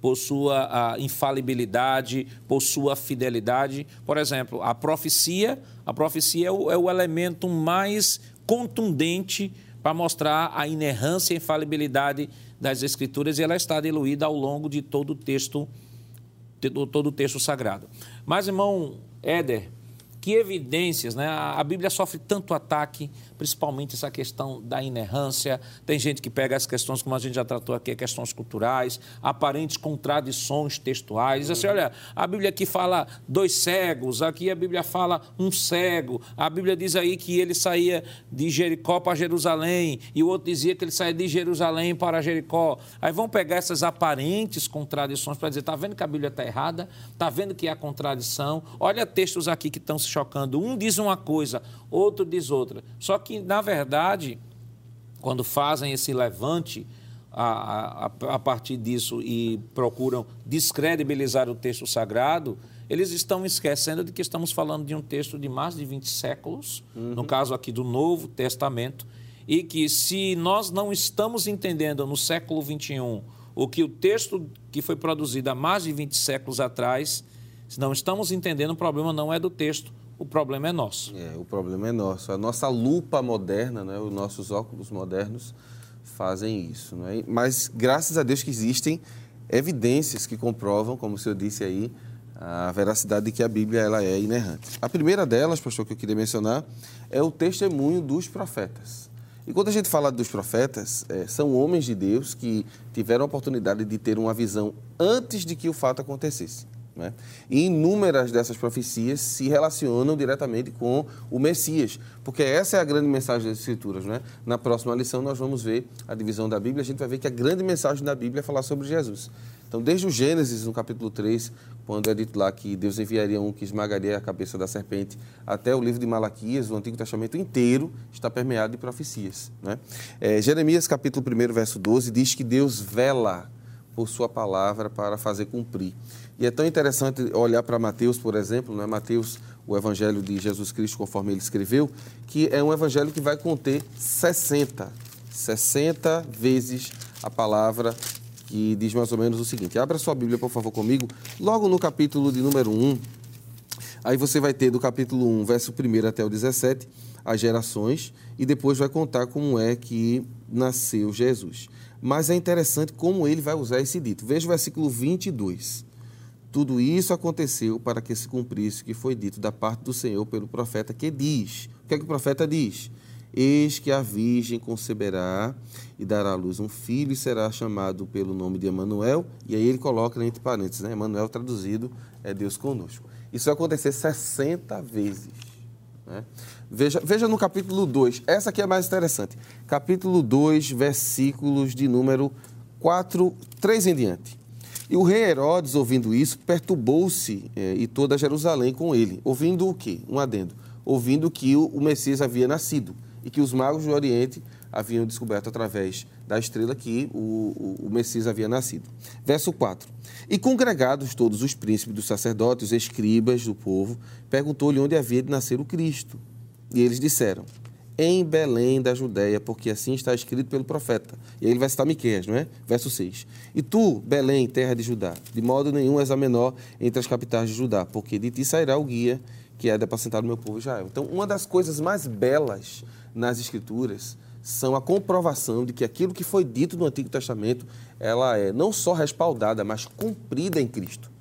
possua a infalibilidade, possua a fidelidade. Por exemplo, a profecia, a profecia é o, é o elemento mais contundente para mostrar a inerrância e infalibilidade das Escrituras e ela está diluída ao longo de todo o texto, todo o texto sagrado. Mas, irmão Éder, que evidências, né? A Bíblia sofre tanto ataque, principalmente essa questão da inerrância. Tem gente que pega as questões, como a gente já tratou aqui, questões culturais, aparentes contradições textuais. Assim, olha, a Bíblia aqui fala dois cegos, aqui a Bíblia fala um cego. A Bíblia diz aí que ele saía de Jericó para Jerusalém, e o outro dizia que ele saía de Jerusalém para Jericó. Aí vão pegar essas aparentes contradições para dizer, está vendo que a Bíblia está errada? Está vendo que há contradição? Olha textos aqui que estão se chocando. Um diz uma coisa, outro diz outra. Só que, na verdade, quando fazem esse levante a, a, a partir disso e procuram descredibilizar o texto sagrado, eles estão esquecendo de que estamos falando de um texto de mais de 20 séculos, uhum. no caso aqui do Novo Testamento, e que se nós não estamos entendendo no século 21 o que o texto que foi produzido há mais de 20 séculos atrás, se não estamos entendendo, o problema não é do texto, o problema é nosso. É, o problema é nosso. A nossa lupa moderna, né, os nossos óculos modernos fazem isso. Não é? Mas graças a Deus que existem evidências que comprovam, como o senhor disse aí, a veracidade de que a Bíblia ela é inerrante. A primeira delas, pastor, que eu queria mencionar, é o testemunho dos profetas. E quando a gente fala dos profetas, é, são homens de Deus que tiveram a oportunidade de ter uma visão antes de que o fato acontecesse. Né? E inúmeras dessas profecias se relacionam diretamente com o Messias, porque essa é a grande mensagem das Escrituras. Né? Na próxima lição, nós vamos ver a divisão da Bíblia, a gente vai ver que a grande mensagem da Bíblia é falar sobre Jesus. Então, desde o Gênesis, no capítulo 3, quando é dito lá que Deus enviaria um que esmagaria a cabeça da serpente, até o livro de Malaquias, o Antigo Testamento inteiro está permeado de profecias. Né? É, Jeremias, capítulo 1, verso 12, diz que Deus vela por sua palavra para fazer cumprir. E é tão interessante olhar para Mateus, por exemplo, né? Mateus, o evangelho de Jesus Cristo, conforme ele escreveu, que é um evangelho que vai conter 60, 60 vezes a palavra que diz mais ou menos o seguinte. Abra sua Bíblia, por favor, comigo. Logo no capítulo de número 1, aí você vai ter do capítulo 1, verso 1 até o 17, as gerações, e depois vai contar como é que nasceu Jesus. Mas é interessante como ele vai usar esse dito. Veja o versículo 22. Tudo isso aconteceu para que se cumprisse o que foi dito da parte do Senhor pelo profeta, que diz: o que é que o profeta diz? Eis que a virgem conceberá e dará à luz um filho e será chamado pelo nome de Emanuel. E aí ele coloca entre parênteses, né? Emanuel traduzido é Deus conosco. Isso vai acontecer 60 vezes. Né? Veja, veja no capítulo 2, essa aqui é mais interessante. Capítulo 2, versículos de número 4, 3 em diante. E o rei Herodes, ouvindo isso, perturbou-se eh, e toda Jerusalém com ele. Ouvindo o quê? Um adendo. Ouvindo que o, o Messias havia nascido e que os magos do Oriente haviam descoberto através da estrela que o, o, Messias havia nascido. Verso 4. E congregados todos os príncipes dos sacerdotes, os escribas do povo, perguntou-lhe onde havia de nascer o Cristo. E eles disseram: em Belém da Judéia, porque assim está escrito pelo profeta. E aí ele vai citar Miqueias, não é? Verso 6. E tu, Belém, terra de Judá, de modo nenhum és a menor entre as capitais de Judá, porque de ti sairá o guia que é de apacentar o meu povo Israel. Então, uma das coisas mais belas nas Escrituras são a comprovação de que aquilo que foi dito no Antigo Testamento, ela é não só respaldada, mas cumprida em Cristo.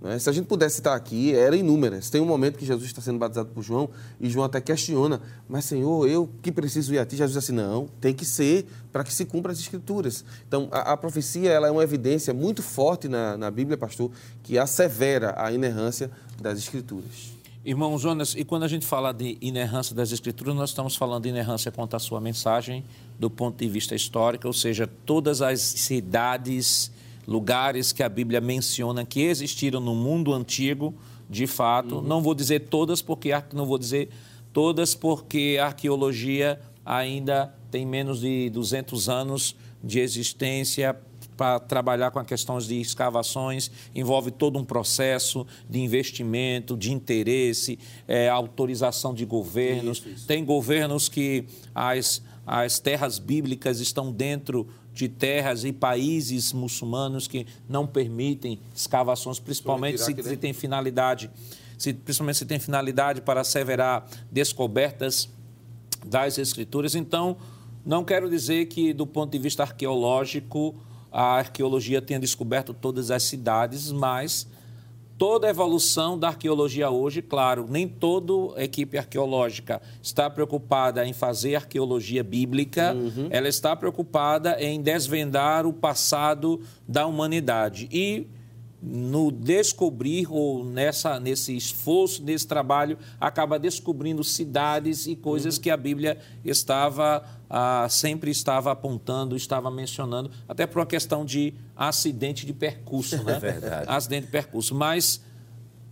Né? Se a gente pudesse citar aqui, era inúmeras. Tem um momento que Jesus está sendo batizado por João e João até questiona, mas Senhor, eu que preciso ir a ti? Jesus diz assim, não, tem que ser para que se cumpra as Escrituras. Então, a, a, profecia ela é uma evidência muito forte na, na Bíblia, pastor, que assevera a inerrância das Escrituras. Irmão Jonas, e quando a gente fala de inerrância das Escrituras, nós estamos falando de inerrância quanto à sua mensagem, do ponto de vista histórico, ou seja, todas as cidades, lugares que a Bíblia menciona que existiram no mundo antigo, de fato. Uhum. Não vou dizer todas, porque não vou dizer todas, porque a arqueologia ainda tem menos de 200 anos de existência para trabalhar com as questões de escavações, envolve todo um processo de investimento, de interesse, é, autorização de governos. Isso, isso. Tem governos que as, as terras bíblicas estão dentro de terras e países muçulmanos que não permitem escavações, principalmente se, se tem finalidade, se, principalmente se tem finalidade para asseverar descobertas das escrituras. Então, não quero dizer que, do ponto de vista arqueológico, a arqueologia tenha descoberto todas as cidades, mas toda a evolução da arqueologia hoje, claro, nem toda equipe arqueológica está preocupada em fazer arqueologia bíblica, uhum. ela está preocupada em desvendar o passado da humanidade. E no descobrir ou nessa nesse esforço nesse trabalho acaba descobrindo cidades e coisas uhum. que a Bíblia estava ah, sempre estava apontando estava mencionando até por uma questão de acidente de percurso né? é verdade. Acidente de percurso. Mas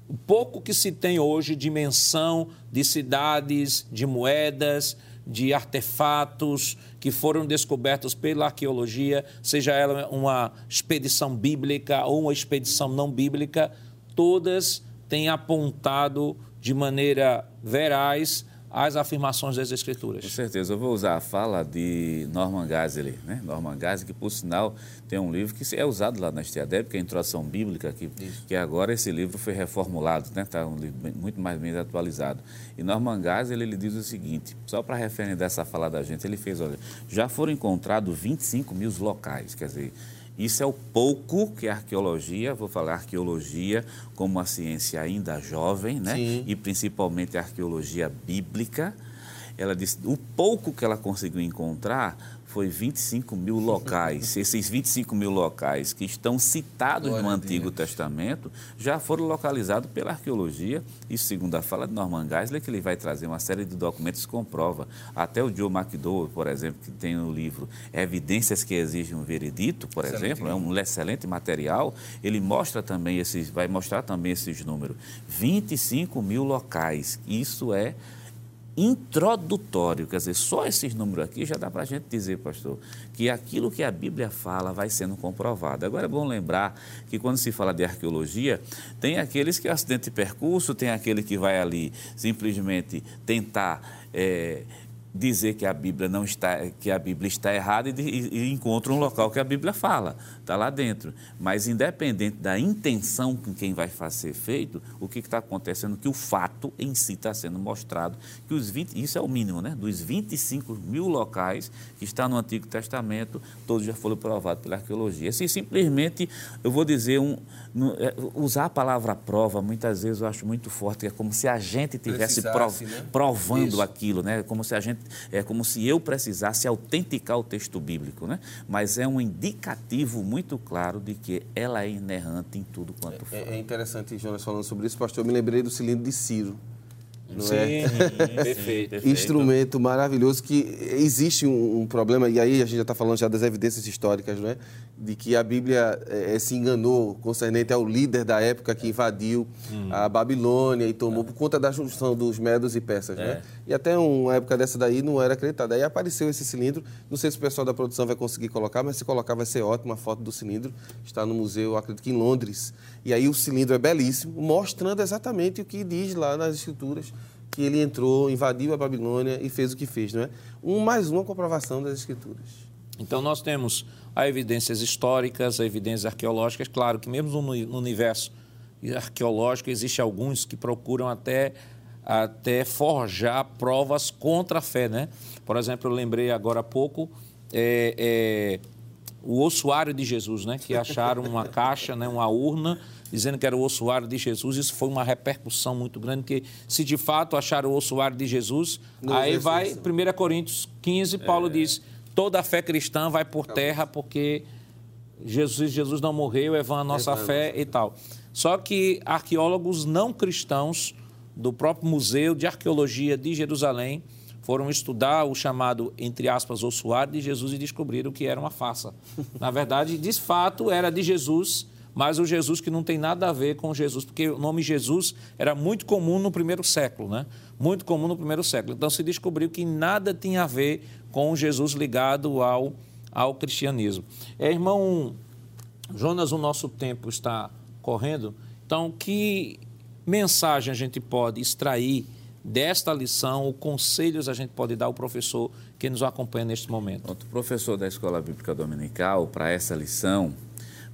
o pouco que se tem hoje de menção de cidades de moedas de artefatos que foram descobertos pela arqueologia, seja ela uma expedição bíblica ou uma expedição não bíblica, todas têm apontado de maneira veraz as afirmações das Escrituras. Com certeza. Eu vou usar a fala de Norman Geisler, né? Norman Geisler, que, por sinal, tem um livro que é usado lá na Estiadeb, que é a Introdução Bíblica, que, que agora esse livro foi reformulado, está né? Tá um livro muito mais bem atualizado. E Norman Geisler, ele diz o seguinte, só para referir dessa fala da gente, ele fez, olha, já foram encontrados 25 mil locais, quer dizer, isso é o pouco que a arqueologia, vou falar arqueologia como uma ciência ainda jovem, né? Sim. E principalmente a arqueologia bíblica, ela disse, o pouco que ela conseguiu encontrar foi 25 mil locais. Esses 25 mil locais que estão citados Glória no Antigo Testamento já foram localizados pela arqueologia. E segundo a fala de Norman Geisler, que ele vai trazer uma série de documentos que comprova. Até o Joe McDowell, por exemplo, que tem no livro Evidências que Exigem um Veredito, por excelente. exemplo, é um excelente material. Ele mostra também esses, vai mostrar também esses números. 25 mil locais. Isso é introdutório, quer dizer, só esses números aqui já dá para a gente dizer, pastor, que aquilo que a Bíblia fala vai sendo comprovado. Agora é bom lembrar que quando se fala de arqueologia, tem aqueles que é acidente de percurso, tem aquele que vai ali simplesmente tentar é, dizer que a Bíblia não está, que a Bíblia está errada e, e, encontra um local que a Bíblia fala, está lá dentro. Mas independente da intenção com quem vai ser feito, o que está acontecendo que o fato em si está sendo mostrado que os 20, isso é o mínimo, né? Dos 25 mil locais que está no Antigo Testamento, todos já foram provados pela arqueologia. Assim, simplesmente, eu vou dizer um, é, usar a palavra prova muitas vezes eu acho muito forte, é como se a gente tivesse prov, né? provando Isso. aquilo, né? Como se a gente é como se eu precisasse autenticar o texto bíblico, né? Mas é um indicativo muito claro de que ela é inerrante em tudo quanto for. É, é interessante, Jonas, falando sobre isso, pastor. Eu me lembrei do cilindro de Ciro. Não sim, é? perfeito, perfeito. Instrumento maravilhoso que existe um, um, problema, e aí a gente já está falando já das evidências históricas, não é? De que a Bíblia é, se enganou concernente ao líder da época que invadiu hum. a Babilônia e tomou por conta da junção dos medos e persas, é. né? E até uma época dessa daí não era acreditada. Aí apareceu esse cilindro, não sei se o pessoal da produção vai conseguir colocar, mas se colocar vai ser ótimo, a foto do cilindro está no museu, acredito que em Londres. E aí o cilindro é belíssimo, mostrando exatamente o que diz lá nas escrituras que ele entrou, invadiu a Babilônia e fez o que fez, não é? Um mais uma comprovação das Escrituras. Então nós temos as evidências históricas, as evidências arqueológicas, claro que mesmo no universo arqueológico existe alguns que procuram até até forjar provas contra a fé, né? Por exemplo, eu lembrei agora há pouco é, é, o ossuário de Jesus, né? Que acharam uma caixa, né? Uma urna dizendo que era o ossuário de Jesus. Isso foi uma repercussão muito grande, porque se de fato acharam o ossuário de Jesus, Não aí vai, 1 Coríntios 15, Paulo é. diz, toda a fé cristã vai por terra porque Jesus, Jesus não morreu, é vã a nossa é fé e tal. Só que arqueólogos não cristãos do próprio Museu de Arqueologia de Jerusalém foram estudar o chamado, entre aspas, ossuário de Jesus e descobriram que era uma farsa. Na verdade, de fato, era de Jesus mas o Jesus que não tem nada a ver com Jesus, porque o nome Jesus era muito comum no primeiro século, né? Muito comum no primeiro século. Então se descobriu que nada tinha a ver com Jesus ligado ao, ao cristianismo. É, irmão Jonas, o nosso tempo está correndo, então que mensagem a gente pode extrair desta lição, o conselhos a gente pode dar ao professor que nos acompanha neste momento? O professor da Escola Bíblica Dominical, para essa lição,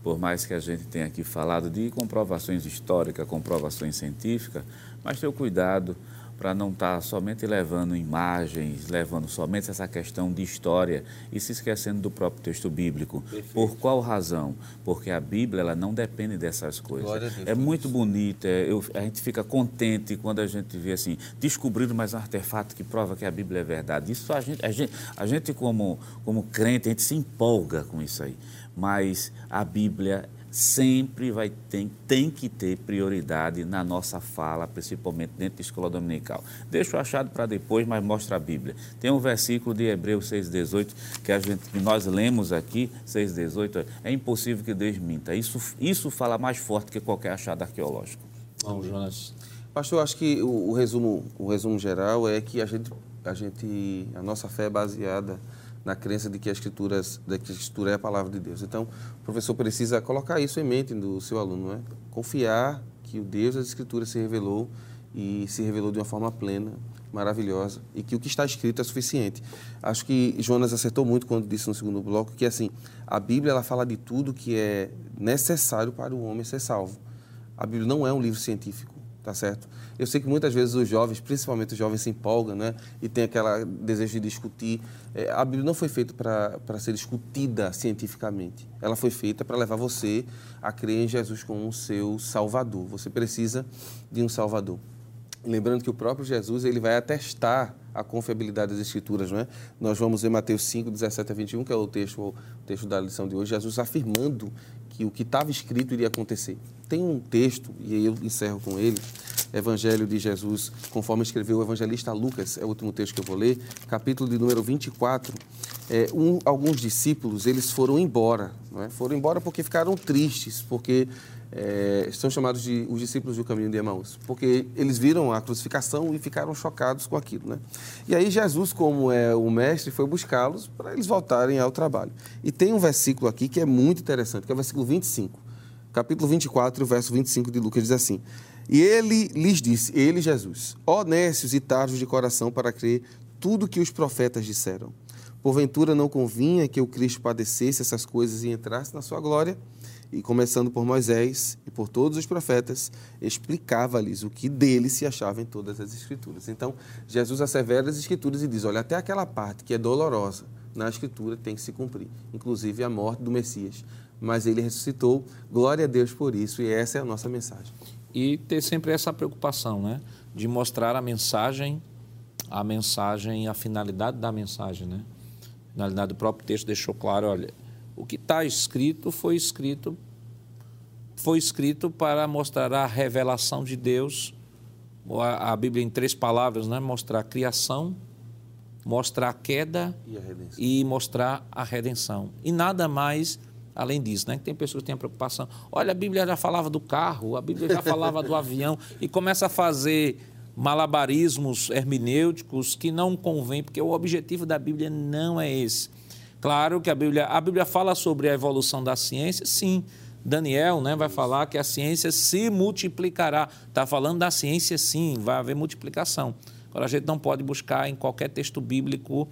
por mais que a gente tenha aqui falado de comprovações históricas, comprovações científicas, mas ter o cuidado para não estar tá somente levando imagens, levando somente essa questão de história e se esquecendo do próprio texto bíblico. Perfeito. Por qual razão? Porque a Bíblia ela não depende dessas coisas. é muito bonita, é, a gente fica contente quando a gente vê assim, descobrir mais um artefato que prova que a Bíblia é verdade. Isso a gente, a gente, a gente como, como crente, a gente se empolga com isso aí mas a Bíblia sempre vai ter, tem que ter prioridade na nossa fala, principalmente dentro da escola dominical. Deixa o achado para depois, mas mostra a Bíblia. Tem um versículo de Hebreus 6,18 que, a gente, que nós lemos aqui, 6,18, é impossível que Deus minta. Isso, isso fala mais forte que qualquer achado arqueológico. Vamos, Jonas. Pastor, acho que o, o, resumo, o resumo geral é que a gente, a gente, a nossa fé é baseada na crença de que a, escrituras, de que a escritura é a palavra de Deus. Então, o professor precisa colocar isso em mente do seu aluno, não é? Confiar que o Deus das escrituras se revelou e se revelou de uma forma plena, maravilhosa e que o que está escrito é suficiente. Acho que Jonas acertou muito quando disse no segundo bloco que assim, a Bíblia ela fala de tudo que é necessário para o homem ser salvo. A Bíblia não é um livro científico tá certo? Eu sei que muitas vezes os jovens, principalmente os jovens, se empolgam, né? E tem aquele desejo de discutir. É, a Bíblia não foi feita para ser discutida cientificamente. Ela foi feita para levar você a crer em Jesus como seu Salvador. Você precisa de um Salvador. Lembrando que o próprio Jesus ele vai atestar a confiabilidade das Escrituras, não é? Nós vamos ver Mateus 5, 17 a 21, que é o texto, o texto da lição de hoje, Jesus afirmando que o que estava escrito iria acontecer. Tem um texto, e aí eu encerro com ele, Evangelho de Jesus, conforme escreveu o evangelista Lucas, é o último texto que eu vou ler, capítulo de número 24. É, um, alguns discípulos, eles foram embora, não é? foram embora porque ficaram tristes, porque é, são chamados de os discípulos do caminho de Emaús, porque eles viram a crucificação e ficaram chocados com aquilo. Né? E aí Jesus, como é o mestre, foi buscá-los para eles voltarem ao trabalho. E tem um versículo aqui que é muito interessante, que é o versículo 25. Capítulo 24, verso 25 de Lucas diz assim: E ele lhes disse, ele Jesus, honestos e tardos de coração para crer tudo que os profetas disseram. Porventura não convinha que o Cristo padecesse essas coisas e entrasse na sua glória? E começando por Moisés e por todos os profetas, explicava-lhes o que dele se achava em todas as Escrituras. Então, Jesus assevera as Escrituras e diz: olha, até aquela parte que é dolorosa na Escritura tem que se cumprir, inclusive a morte do Messias. Mas ele ressuscitou, glória a Deus por isso, e essa é a nossa mensagem. E ter sempre essa preocupação, né? De mostrar a mensagem, a mensagem, a finalidade da mensagem, né? Na finalidade do próprio texto deixou claro, olha, o que está escrito foi escrito foi escrito para mostrar a revelação de Deus. A, a Bíblia em três palavras, né? Mostrar a criação, mostrar a queda e, e mostrar a redenção. E nada mais além disso, né? Tem pessoas que têm a preocupação. Olha, a Bíblia já falava do carro, a Bíblia já falava do avião e começa a fazer malabarismos hermenêuticos que não convém, porque o objetivo da Bíblia não é esse. Claro que a Bíblia, a Bíblia fala sobre a evolução da ciência, sim. Daniel né, vai falar que a ciência se multiplicará. Está falando da ciência, sim, vai haver multiplicação. Agora, a gente não pode buscar em qualquer texto bíblico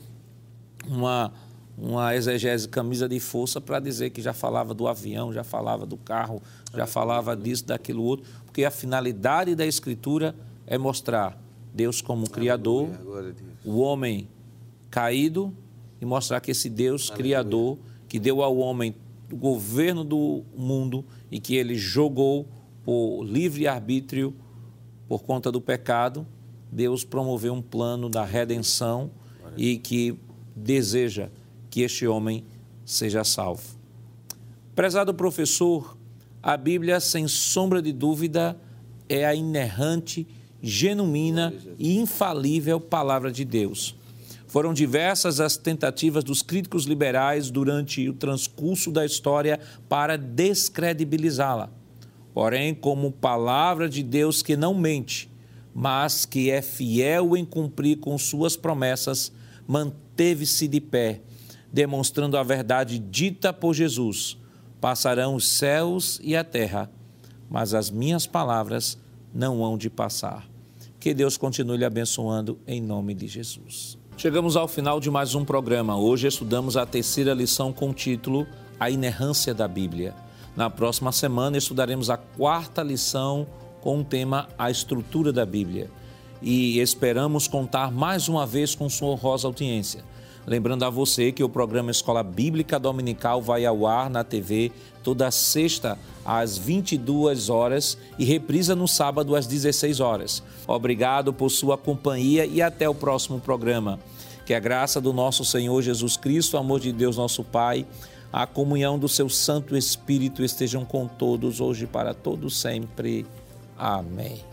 uma, uma exegese camisa de força para dizer que já falava do avião, já falava do carro, já falava disso, daquilo outro, porque a finalidade da Escritura é mostrar Deus como Criador, o homem caído, e mostrar que esse Deus criador, que deu ao homem o governo do mundo e que ele jogou por livre arbítrio por conta do pecado, Deus promoveu um plano da redenção e que deseja que este homem seja salvo. Prezado professor, a Bíblia, sem sombra de dúvida, é a inerrante, genuína e infalível palavra de Deus. Foram diversas as tentativas dos críticos liberais durante o transcurso da história para descredibilizá-la. Porém, como palavra de Deus que não mente, mas que é fiel em cumprir com suas promessas, manteve-se de pé, demonstrando a verdade dita por Jesus. Passarão os céus e a terra, mas as minhas palavras não hão de passar. Que Deus continue lhe abençoando em nome de Jesus. Chegamos ao final de mais um programa. Hoje estudamos a terceira lição com o título A Inerrância da Bíblia. Na próxima semana estudaremos a quarta lição com o tema A Estrutura da Bíblia. E esperamos contar mais uma vez com sua honrosa audiência. Lembrando a você que o programa Escola Bíblica Dominical vai ao ar na TV toda sexta às 22 horas e reprisa no sábado às 16 horas. Obrigado por sua companhia e até o próximo programa. Que a graça do nosso Senhor Jesus Cristo, o amor de Deus nosso Pai, a comunhão do seu Santo Espírito estejam com todos hoje para todos sempre. Amém.